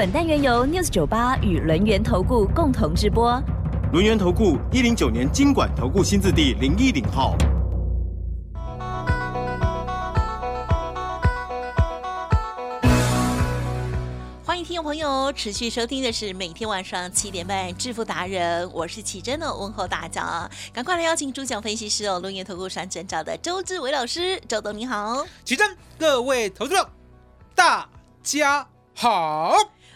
本单元由 News 九八与轮源投顾共同直播。轮源投顾一零九年经管投顾新字第零一零号。欢迎听众朋友持续收听的是每天晚上七点半《致富达人》，我是奇珍的问候大家，赶快来邀请主讲分析师哦，龙岩投顾山证照的周志伟老师，周董你好，奇珍，各位投资者，大家好。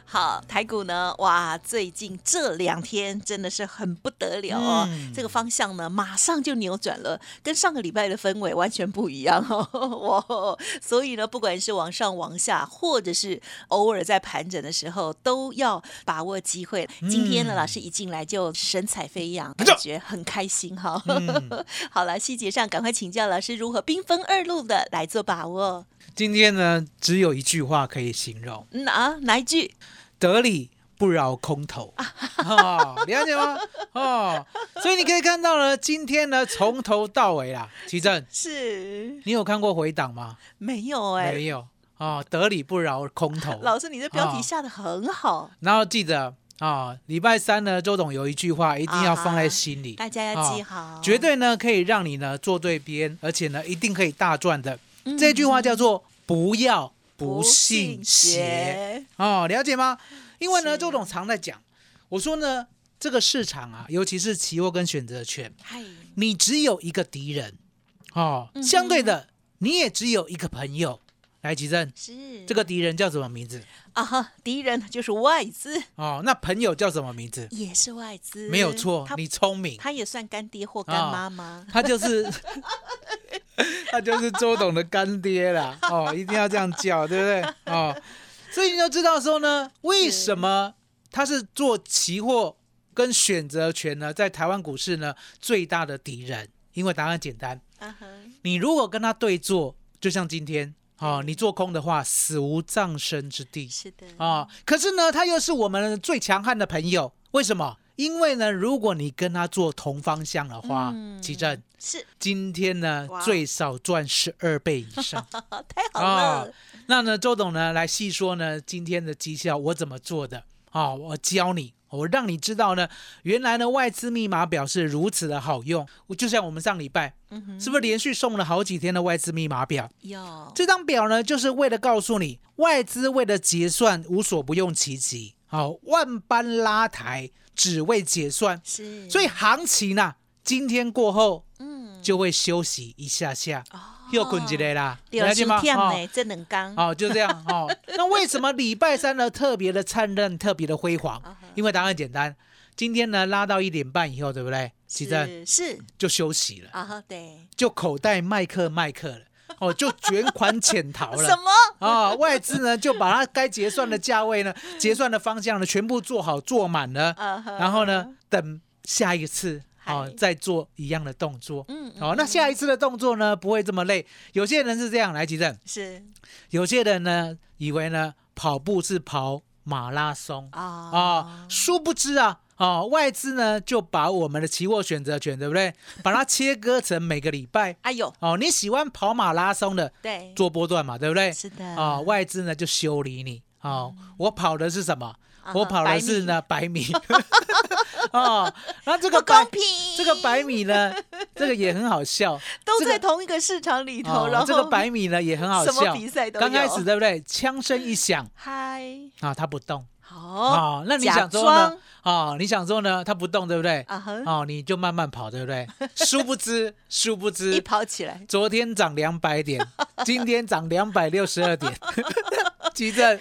好，台股呢？哇，最近这两天真的是很不得了哦。嗯这个方向呢，马上就扭转了，跟上个礼拜的氛围完全不一样哦。哇，所以呢，不管是往上往下，或者是偶尔在盘整的时候，都要把握机会。今天呢，嗯老师一进来就神采飞扬，感觉很开心哈。嗯 好了，细节上赶快请教老师如何兵分二路的来做把握。今天呢，只有一句话可以形容：嗯啊，哪一句？得理不饶空头。哦，了解吗？哦，所以你可以看到呢，今天呢，从头到尾啦，奇正，是你有看过回档吗？没有哎、没有。哦，得理不饶空头。老师，你这标题哦下的很好，然后记得啊，礼拜三呢，周董有一句话一定要放在心里，大家要记好，绝对呢可以让你呢做对边，而且呢一定可以大赚的。嗯。这句话叫做不要不信邪。邪。哦，了解吗？因为呢，周董常在讲，我说呢，这个市场啊，尤其是期货跟选择权，嗨，你只有一个敌人哦，嗯相对的，你也只有一个朋友。来，吉正，是。这个敌人叫什么名字？啊哈，敌人就是外资，哦，那朋友叫什么名字？也是外资，没有错他，你聪明，他也算干爹或干妈妈，他就是 他就是周董的干爹啦。哦，一定要这样叫，对不对？哦，所以你就知道说呢，为什么他是做期货跟选择权呢，在台湾股市呢最大的敌人？因为答案简单，你如果跟他对坐，就像今天哦，你做空的话，死无葬身之地是的，啊、可是呢，他又是我们最强悍的朋友，为什么？因为呢，如果你跟他做同方向的话，嗯。奇正是。今天呢最少赚十二倍以上。太好了，那呢，周董呢来细说呢今天的绩效我怎么做的。啊、我教你，我让你知道呢，原来呢外资密码表是如此的好用。就像我们上礼拜嗯，是不是连续送了好几天的外资密码表？有。这张表呢，就是为了告诉你，外资为了结算无所不用其极，好、万般拉抬，只为结算。是，所以行情呢，今天过后嗯，就会休息一下下，哦又困起来啦，有了解吗？天哦呢，这能刚，哦，就这样哦。那为什么礼拜三呢特别的灿烂，特别的辉煌？因为答案简单，今天呢拉到一点半以后，对不对？其实是是就休息了，啊哈，对，就口袋麦克麦克了，哦，就卷款潜逃了。什么？啊、外资呢就把它该结算的价位呢、结算的方向呢，全部做好做满了，然后呢，等下一次哦再做一样的动作。嗯，嗯好、那下一次的动作呢不会这么累。有些人是这样来急诊，是有些人呢以为呢跑步是跑马拉松啊啊、殊不知啊。哦，外资呢就把我们的期货选择权，对不对？把它切割成每个礼拜。哎呦，哦，你喜欢跑马拉松的对，做波段嘛，对不对？是的哦、外资呢就修理你。哦，我跑的是什么？我跑的是呢百米。哦，然后这不个百公平，这个百米呢，这个也很好笑。都在同一个市场里头，哦然后这个百米呢也很好什么笑。比赛都刚开始对不对？枪声一响嗨，啊，它不动。好哦，那你假想说呢？哦，你想说呢？它不动，对不对？啊哈，哦，你就慢慢跑，对不对？殊不知，殊不知一知，跑起来，昨天涨两百点，今天涨两百六十二点。急诊，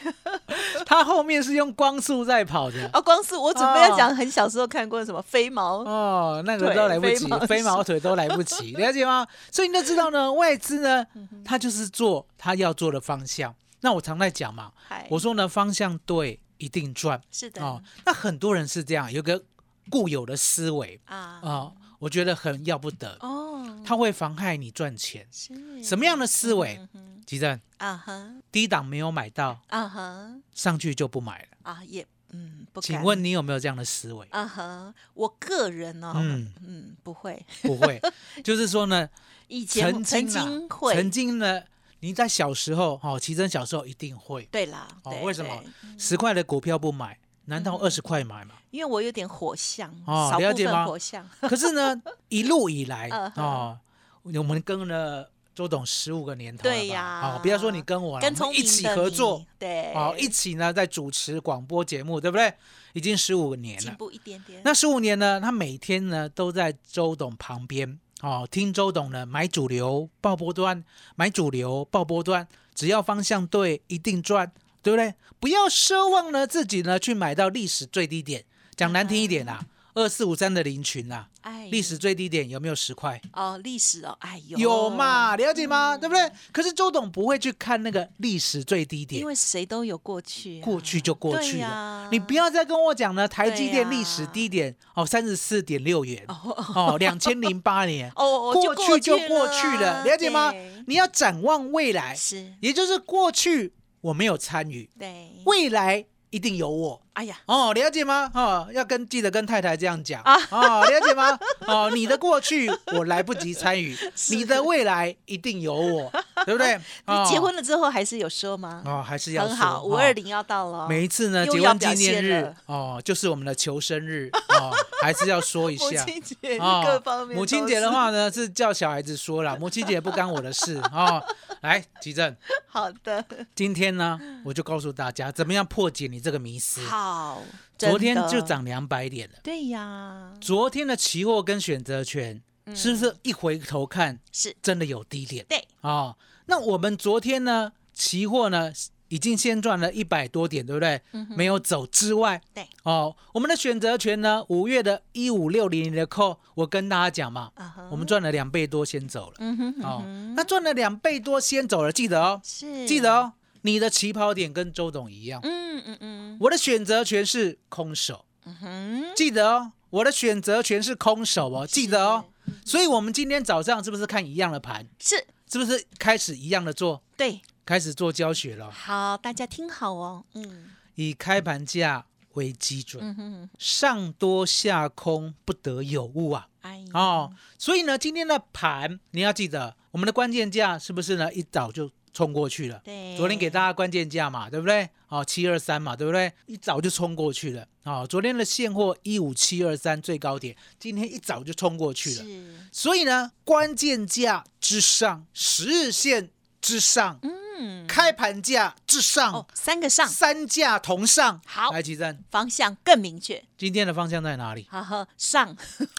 它后面是用光速在跑的。哦，光速我准备要讲很小时候看过什么飞毛，哦，那个对都来不及飞毛，腿都来不及，了解吗？所以你就知道呢，外资呢，嗯它就是做它要做的方向。那我常在讲嘛，我说呢，方向对，一定赚是的哦。那很多人是这样，有个固有的思维啊啊、我觉得很要不得，哦，它会妨害你赚钱。是什么样的思维？吉正，啊哈低档没有买到，啊哈上去就不买了。啊也嗯。请问你有没有这样的思维？啊哈，我个人呢，嗯嗯不会，不会，就是说呢，以前曾经会，曾经呢，你在小时候，哦，奇珍小时候一定会，对啦，哦，对为什么十块的股票不买，难道二十块买吗？因为我有点火象，哦了解吗火象，可是呢，一路以来啊哦，我们跟了周董十五个年头对呀哦，不要说你跟我了，跟我一起合作，对，哦，一起呢在主持广播节目，对不对？已经十五年了。进步一点点。那十五年呢，他每天呢都在周董旁边哦，听周董的买主流爆波段，买主流爆波段，只要方向对，一定赚，对不对？不要奢望呢自己呢去买到历史最低点，讲难听一点啊，二四五三的林群啊，哎，历史最低点有没有十块？哦，历史哦，哎有有嘛？了解吗？对不对？可是周董不会去看那个历史最低点因，为谁都有过去啊，过去就过去了。呀你不要再跟我讲呢，台积电历史低点哦三十四点六元哦哦，两千零八年 哦，过去就过去了，啊了解吗？你要展望未来，是，也就是过去我没有参与，对，未来一定有我。哎呀，哦，了解吗？哦，要跟记得跟太太这样讲啊哦，了解吗？哦，你的过去我来不及参与，你的未来一定有我，对不对？哦你结婚了之后还是有说吗？哦，还是要很好，五二。零要到了哦，每一次呢，又结婚纪念日哦，就是我们的求生日哦，还是要说一母下。亲节哦各方面，母亲节的，话呢，是叫小孩子说了，母亲节不干我的事哦。来，吉正，好的，今天呢，我就告诉大家怎么样破解你这个迷思。好，昨天就，涨两百点了，对呀，昨天的期货跟选择权是不是一回头看是真的有低点对，哦？那我们昨天呢，期货呢已经先赚了一百多点，对不对？没有走之外，嗯对，哦，我们的选择权呢，五月的一五六零零的扣，我跟大家讲嘛，我们赚了两倍多先走了。嗯哼，哦嗯哼，那赚了两倍多先走了，记得哦，是。记得，哦，你的起跑点跟周董一样，嗯嗯嗯。我的选择权是空手，嗯哼，记得哦，我的选择权是空手哦，记得哦。所以，我们今天早上是不是看一样的盘？是，是不是开始一样的做，对，开始做教学了？好，大家听好哦，嗯以开盘价为基准，嗯哼，上多下空不得有误啊！哎，哦，所以呢，今天的盘你要记得，我们的关键价是不是呢？一早就冲过去了。对，昨天给大家关键价嘛，对不对？哦，七二三嘛，对不对？一早就冲过去了。哦，昨天的现货一五七二三最高点，今天一早就冲过去了。是，所以呢，关键价之上，十日线之上，嗯，开盘价之上，哦，三个上，三价同上。好来，吉正，方向更明确，今天的方向在哪里？呵呵，上，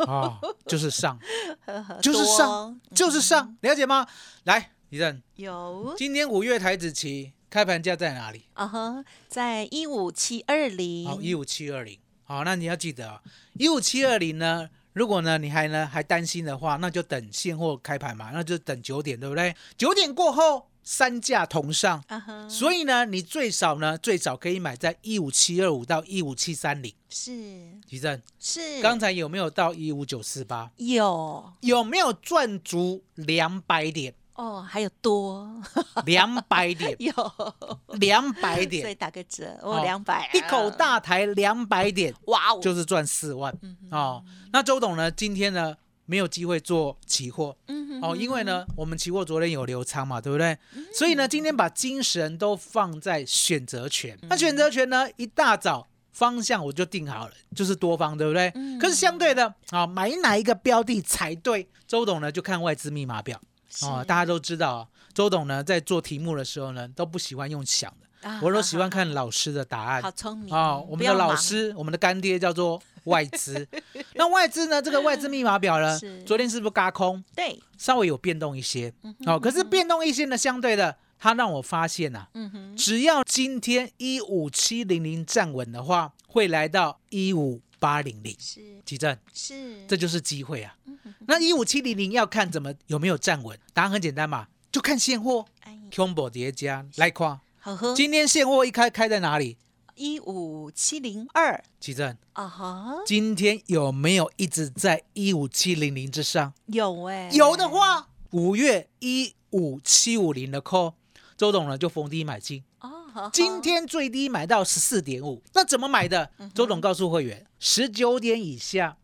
哦，就是上，就是上，就是上，了解吗？来，吉正，有，今天五月台子期开盘价在哪里？啊哈，在一五七二零，好，一五七二零。好，那你要记得啊，一五七二零呢，如果呢你还呢还担心的话，那就等现货开盘嘛，那就等九点，对不对？九点过后三价同上，啊哈，所以呢你最少呢最少可以买在一五七二五到一五七三零。是吉正，是，刚才有没有到一五九四八？有有没有赚足两百点？哦，还有多两百点，有，两百点所以，打个折，哦哦，两百，一口，大台两百点，哇哦，就是赚四万哦。那周董呢，今天呢没有机会做期货嗯哦，因为呢我们期货昨天有流仓嘛，对不对？所以呢今天把精神都放在选择权。那选择权呢一大早。方向我就定好了，就是多方，对不对？嗯可是相对的啊，买哪一个标的才对？周董呢就看外资密码表哦，大家都知道啊，周董呢在做题目的时候呢都不喜欢用想的，啊我都喜欢看老师的答案。好聪明哦，我们的老师，我们的干爹叫做外资。那外资呢？这个外资密码表呢，昨天是不是嘎空？对，稍微有变动一些。嗯哦，可是变动一些呢，相对的，它让我发现呐、嗯，只要今天一五七零零站稳的话，会来到一五八零零。是奇正，是，这就是机会啊。那一五七零零要看怎么有没有站稳，答案很简单嘛，就看现货哎，combo 叠加来看。好喝，今天现货一开开在哪里？一五七零二奇正，啊哈，今天有没有一直在一五七零零之上？有哎、有的话，五月一五七五零的 call，周董呢就逢低买进。今天最低买到十四点五，那怎么买的？周董告诉会员，十九点以下，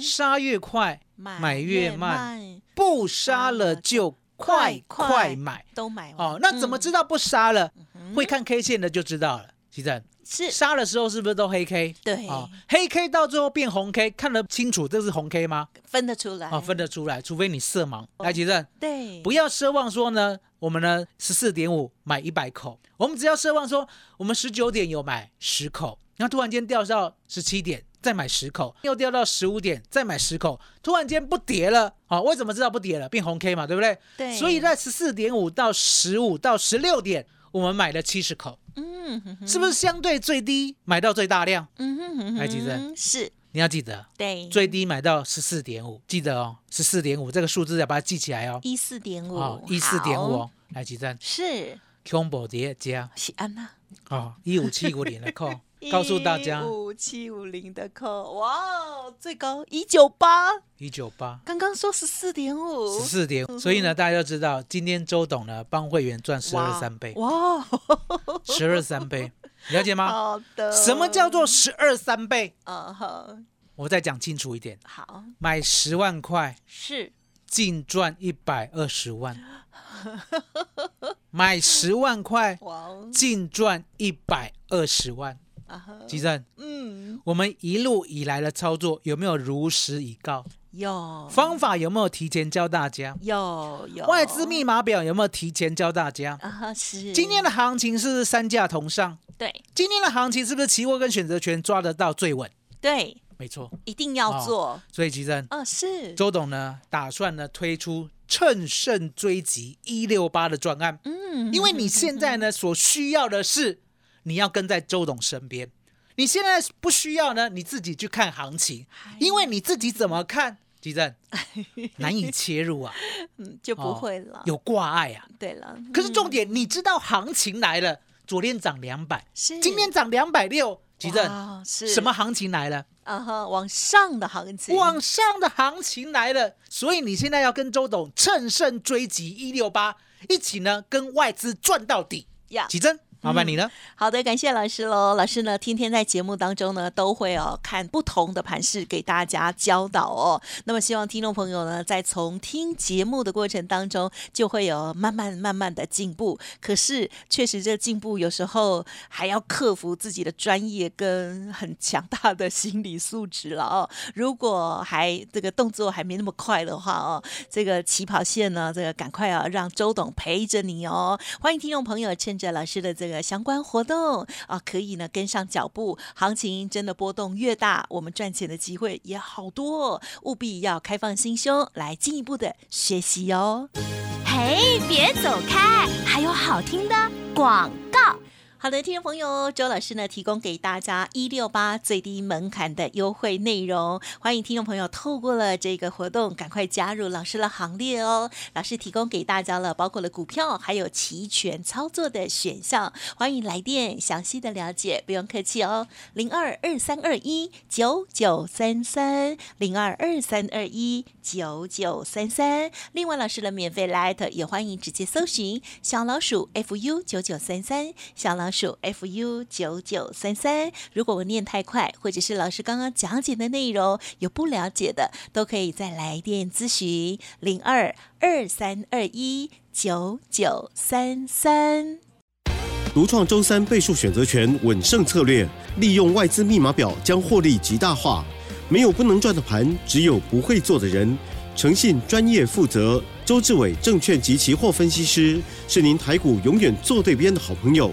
杀越快，买越慢，不杀了就快快快买。都买哦，那怎么知道不杀了？会看 K 线的就知道了。其正，是杀的时候是不是都黑 K？对哦，黑 K 到最后变红 K，看得清楚这是红 K 吗？分得出来？哦，分得出来，除非你色盲。来，奇正，对，不要奢望说呢，我们呢十四点五买一百口，我们只要奢望说我们十九点有买十口，然后突然间掉到十七点再买十口，又掉到十五点再买十口，突然间不跌了，好、为什么知道不跌了？变红 K 嘛，对不对？对所以在十四点五到十五到十六点，我们买了七十口，嗯哼哼是不是相对最低买到最大量？嗯哼哼哼，来是你要记得。对，最低买到十四点五，记得哦，十四点五这个数字要把它记起来哦。一四点五，哦，一四点五好。哦，来几站是。combo 叠加喜安娜。哦，一五七五零的扣，告诉大家。五七五零的扣，哇哦，最高一九八，一九八。刚刚说十四点五，十四点，所以呢，大家都知道今天周董呢帮会员赚十二三倍，哇，十二三倍，了解吗？好的，什么叫做十二三倍？嗯哼，我再讲清楚一点，好买十万块是净赚一百二十万，买十万块净赚一百二十万。啊哈，吉正，嗯，我们一路以来的操作有没有如实以告？有方法有没有提前教大家？有有外资密码表有没有提前教大家？啊哈是今天的行情是三价同上？对。今天的行情是不是期货跟选择权抓得到最稳？对。没错，一定要哦做，所以吉正啊是，周董呢打算呢推出乘胜追击一六八的专案，嗯因为你现在呢所需要的是你要跟在周董身边，你现在不需要呢你自己去看行情，因为你自己怎么看，吉正 难以切入啊，嗯就不会了，有挂碍啊。对了，可是重点，你知道行情来了，昨天涨两百，今天涨两百六，吉正是。什么行情来了？啊哈往上的行情，往上的行情来了，所以你现在要跟周董乘胜追击一六八，一起呢跟外资赚到底。呀。奇珍，麻烦你了。好的，感谢老师喽。老师呢，天天在节目当中呢，都会哦看不同的盘势给大家教导哦。那么希望听众朋友呢，在从听节目的过程当中，就会有慢慢慢慢的进步。可是确实这进步有时候还要克服自己的专业跟很强大的心理素质了哦。如果还这个动作还没那么快的话哦，这个起跑线呢，这个赶快啊，让周董陪着你哦。欢迎听众朋友趁着老师的这相关活动啊，可以呢跟上脚步。行情真的波动越大，我们赚钱的机会也好多、务必要开放心胸来进一步的学习哟。嘿，别走开，还有好听的广告。好的，听众朋友，周老师呢提供给大家一六八最低门槛的优惠内容，欢迎听众朋友透过了这个活动，赶快加入老师的行列哦。老师提供给大家了，包括了股票还有期权操作的选项，欢迎来电详细的了解，不用客气哦，零二二三二一九九三三零二二三二一九九三三。另外，老师的免费 Light 也欢迎直接搜寻小老鼠 fu 九九三三，小老鼠 fu 九九三三。如果我念太快，或者是老师刚刚讲解的内容有不了解的，都可以再来电咨询零二二三二一九九三三。独创周三倍数选择权稳胜策略，利用外资密码表将获利极大化。没有不能赚的盘，只有不会做的人。诚信、专业、负责，周志伟证券及期货分析师是您台股永远做对边的好朋友。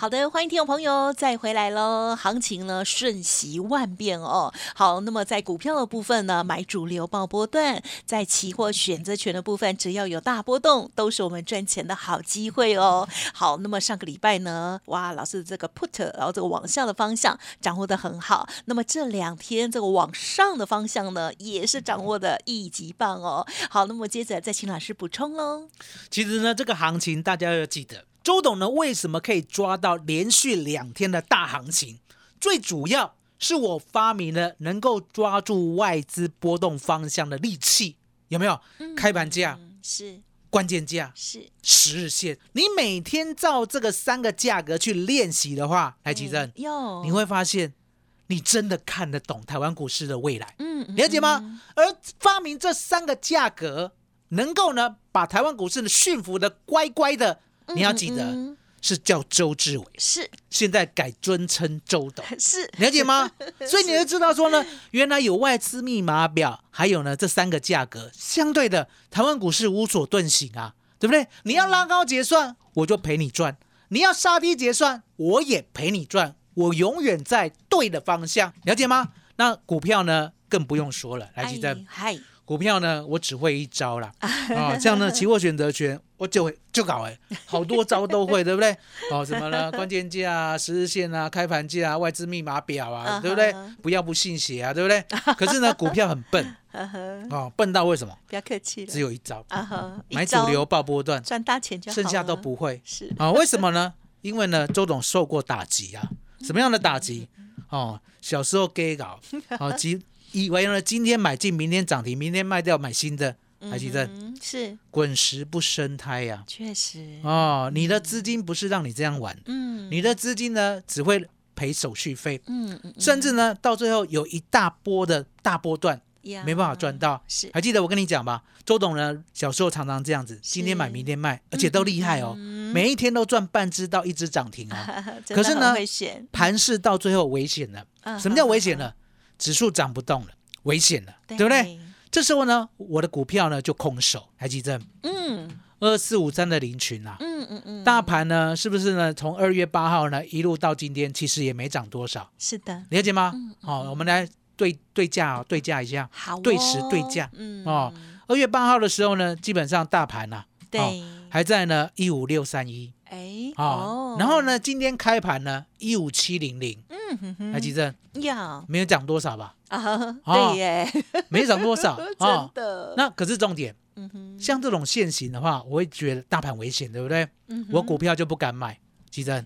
好的，欢迎听众朋友再回来喽。行情呢瞬息万变哦。好，那么在股票的部分呢，买主流报波段；在期货选择权的部分，只要有大波动，都是我们赚钱的好机会哦。好，那么上个礼拜呢，哇，老师这个 put，然后这个往下的方向掌握的很好。那么这两天这个往上的方向呢，也是掌握的一级棒哦。好，那么接着再请老师补充喽。其实呢，这个行情大家要记得。周董呢，为什么可以抓到连续两天的大行情？最主要是我发明了能够抓住外资波动方向的利器，有没有？开盘价嗯是关键价、是，十日线，你每天照这个三个价格去练习的话，来吉正，哟，你会发现你真的看得懂台湾股市的未来，嗯嗯了解吗？而发明这三个价格，能够呢把台湾股市呢驯服的乖乖的。你要记得嗯是叫周志伟，是现在改尊称周董，是了解吗？所以你就知道说呢，原来有外资密码表，还有呢这三个价格，相对的台湾股市无所遁形啊，对不对？你要拉高结算，我就陪你赚；你要杀低结算，我也陪你赚。我永远在对的方向，了解吗？那股票呢，更不用说了。来，记得哎嗨，股票呢，我只会一招啦。啊，这样呢，期货选择权我就会就搞哎，好多招都会，对不对？哦，什么呢？关键价啊、十日线啊、开盘价啊、外资密码表啊，对不对？不要不信邪啊，对不对？可是呢，股票很笨呵呵，哦，笨到为什么？不要客气了，只有一招，买主流报波段，赚大钱就好剩下都不会是啊？为什么呢？因为呢，周董受过打击啊，什么样的打击？哦，小时候 gay 搞，哦，即以为呢今天买进，明天涨停，明天卖掉买新的，还记得嗯是。滚石不生胎呀、确实，哦，你的资金不是让你这样玩，嗯。你的资金呢只会赔手续费，嗯嗯，甚至呢到最后有一大波的大波段呀没办法赚到。是。还记得我跟你讲吧，周董呢小时候常常这样子，今天买明天卖，而且都厉害哦，每一天都赚半只到一只涨停哦。真的很可是呢盘势到最后危险了，嗯什么叫危险了？指数涨不动了，危险了，对不对？？这时候呢，我的股票呢就空手，还记得嗯二四五三的林群啊，嗯嗯嗯，大盘呢，是不是呢？从二月八号呢一路到今天，其实也没涨多少，是的，了解吗？好、我们来对对价、哦，对价一下。好哦，对时对价嗯哦，二月八号的时候呢，基本上大盘呐、啊，对，还在呢一五六三一哎哦，然后呢，今天开盘呢一五七零零，嗯哼哼。还记得呀。没有涨多少吧？啊，哦。对耶，没涨多少真 哦。的，那可是重点，嗯哼，像这种现行的话，我会觉得大盘危险，对不对？嗯哼。我股票就不敢买。记得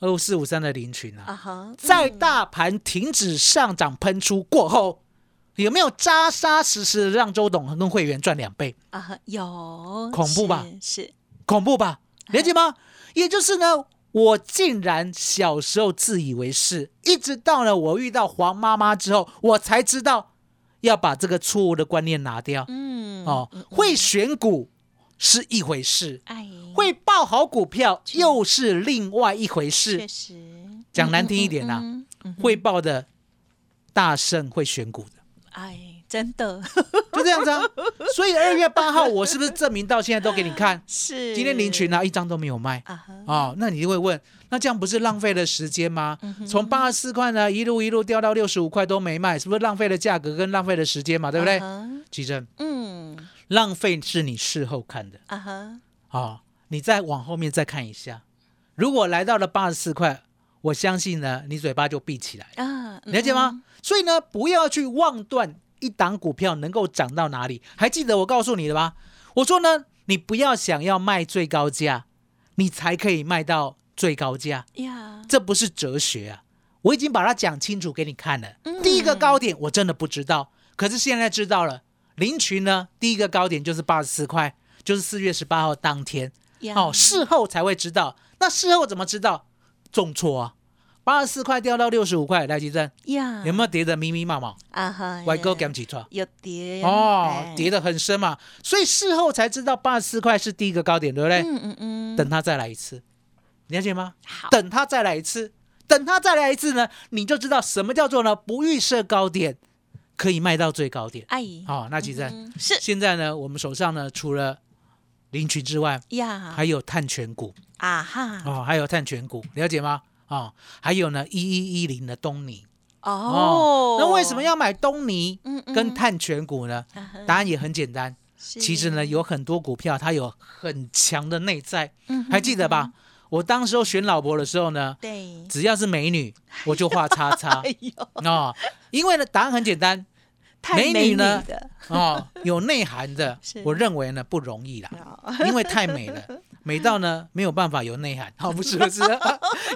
二五四五三的林群啊，在大盘停止上涨喷出过后，有没有扎扎实实的让周董跟会员赚两倍？啊哈有。恐怖吧？是是。恐怖吧？了解吗？也就是呢，我竟然小时候自以为是，一直到了我遇到黄妈妈之后，我才知道要把这个错误的观念拿掉。嗯哦，会选股是一回事，哎会报好股票又是另外一回事。确实讲难听一点啊、嗯嗯嗯会报的大胜会选股的。哎，真的 就这样子啊。所以二月八号，我是不是证明到现在都给你看？是今天林群啊，一张都没有卖啊那你就会问，那这样不是浪费了时间吗？从八十四块呢，一路一路掉到六十五块都没卖，是不是浪费了价格跟浪费了时间嘛？对不对？啊哈其实嗯浪费是你事后看的啊哈，哦，你再往后面再看一下，如果来到了八十四块，我相信呢，你嘴巴就闭起来。啊，了解吗？所以呢，不要去妄断一档股票能够涨到哪里。还记得我告诉你的吧？我说呢，你不要想要卖最高价，你才可以卖到最高价，嗯呀？这不是哲学啊！我已经把它讲清楚给你看了。嗯第一个高点我真的不知道，可是现在知道了。林群呢，第一个高点就是八十四块，就是四月十八号当天。呀哦，事后才会知道。那事后怎么知道？重挫啊！八十四块掉到六十五块，来吉正呀。有没有跌得密密麻麻？啊哈，外哥减起错有跌哦，跌的，得很深嘛，所以事后才知道八十四块是第一个高点，对不对？嗯嗯嗯，等它再来一次，你了解吗？好，等它再来一次，等它再来一次呢，你就知道什么叫做呢不预设高点可以卖到最高点。阿姨，好、那其实嗯是。现在呢，我们手上呢除了林群之外，呀，还有碳权股。啊哈，哦，还有碳权股，了解吗？哦，还有呢，一一一零的东尼哦，那为什么要买东尼跟碳权股呢？答案也很简单，其实呢，有很多股票它有很强的内在，还记得吧？我当时候选老婆的时候呢，对，只要是美女，我就画叉叉哦，因为呢，答案很简单 美女呢，哦，有内涵的，我认为呢不容易啦，哦因为太美了，美到呢没有办法有内涵，好、不是不是，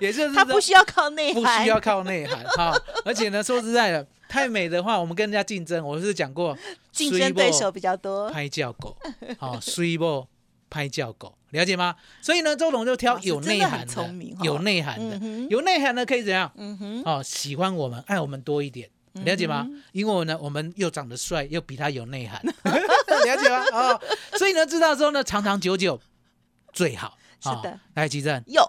也就是他不需要靠内涵。不，需要靠内涵哈、而且呢，说实在的，太美的话，我们跟人家竞争，我是讲过，竞争对手比较多，拍叫狗，好、水波拍叫狗，了解吗？所以呢，周董就挑有内涵的有内涵的。嗯，有内涵的可以怎样？嗯哼，哦，喜欢我们，爱我们多一点。了解吗？因为呢，我们又长得帅，又比他有内涵，了解吗？哦，所以呢，知道之后呢，长长久久最好。是的。哦来，吉正，有。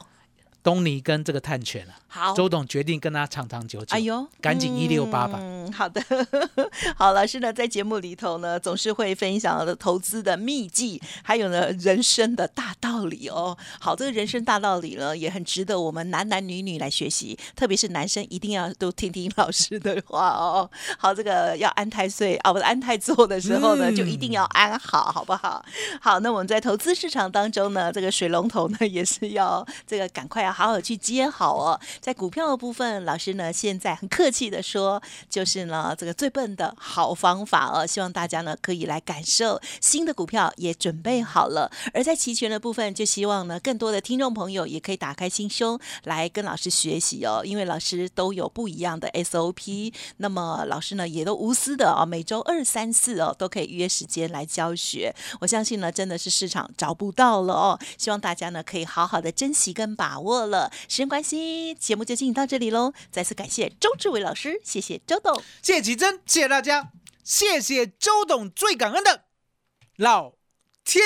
东尼跟这个探犬啊，好，周董决定跟他长长久久。哎呦，赶紧一六八吧嗯，好的，好，老师呢在节目里头呢，总是会分享的投资的秘籍，还有呢人生的大道理哦。好，这个人生大道理呢，也很值得我们男男女女来学习，特别是男生一定要都听听老师的话哦。好，这个要安太岁啊，不是安太座的时候呢，嗯就一定要安好，好不好？好，那我们在投资市场当中呢，这个水龙头呢也是要这个赶快要好好去接好哦。在股票的部分，老师呢现在很客气的说，就是呢这个最笨的好方法哦，希望大家呢可以来感受。新的股票也准备好了，而在期权的部分，就希望呢更多的听众朋友也可以打开心胸来跟老师学习哦，因为老师都有不一样的 SOP，那么老师呢也都无私的哦，每周二、三、四哦都可以约时间来教学。我相信呢，真的是市场找不到了哦，希望大家呢可以好好的珍惜跟把握了。时间关系，节目就进行到这里喽。再次感谢周志伟老师，谢谢周董。谢谢奇珍，谢谢大家，谢谢周董，最感恩的老天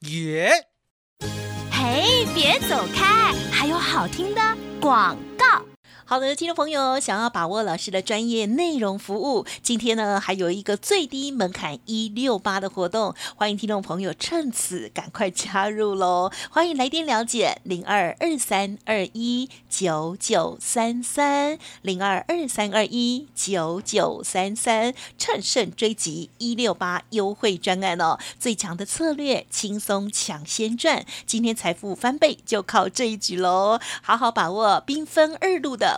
爷。嘿，别走开，还有好听的广告。好的，听众朋友，想要把握老师的专业内容服务，今天呢还有一个最低门槛一六八的活动，欢迎听众朋友趁此赶快加入喽！欢迎来电了解零二二三二一九九三三零二二三二一九九三三，乘胜追击一六八优惠专案哦，最强的策略，轻松抢先赚，今天财富翻倍就靠这一局喽！好好把握缤纷二路的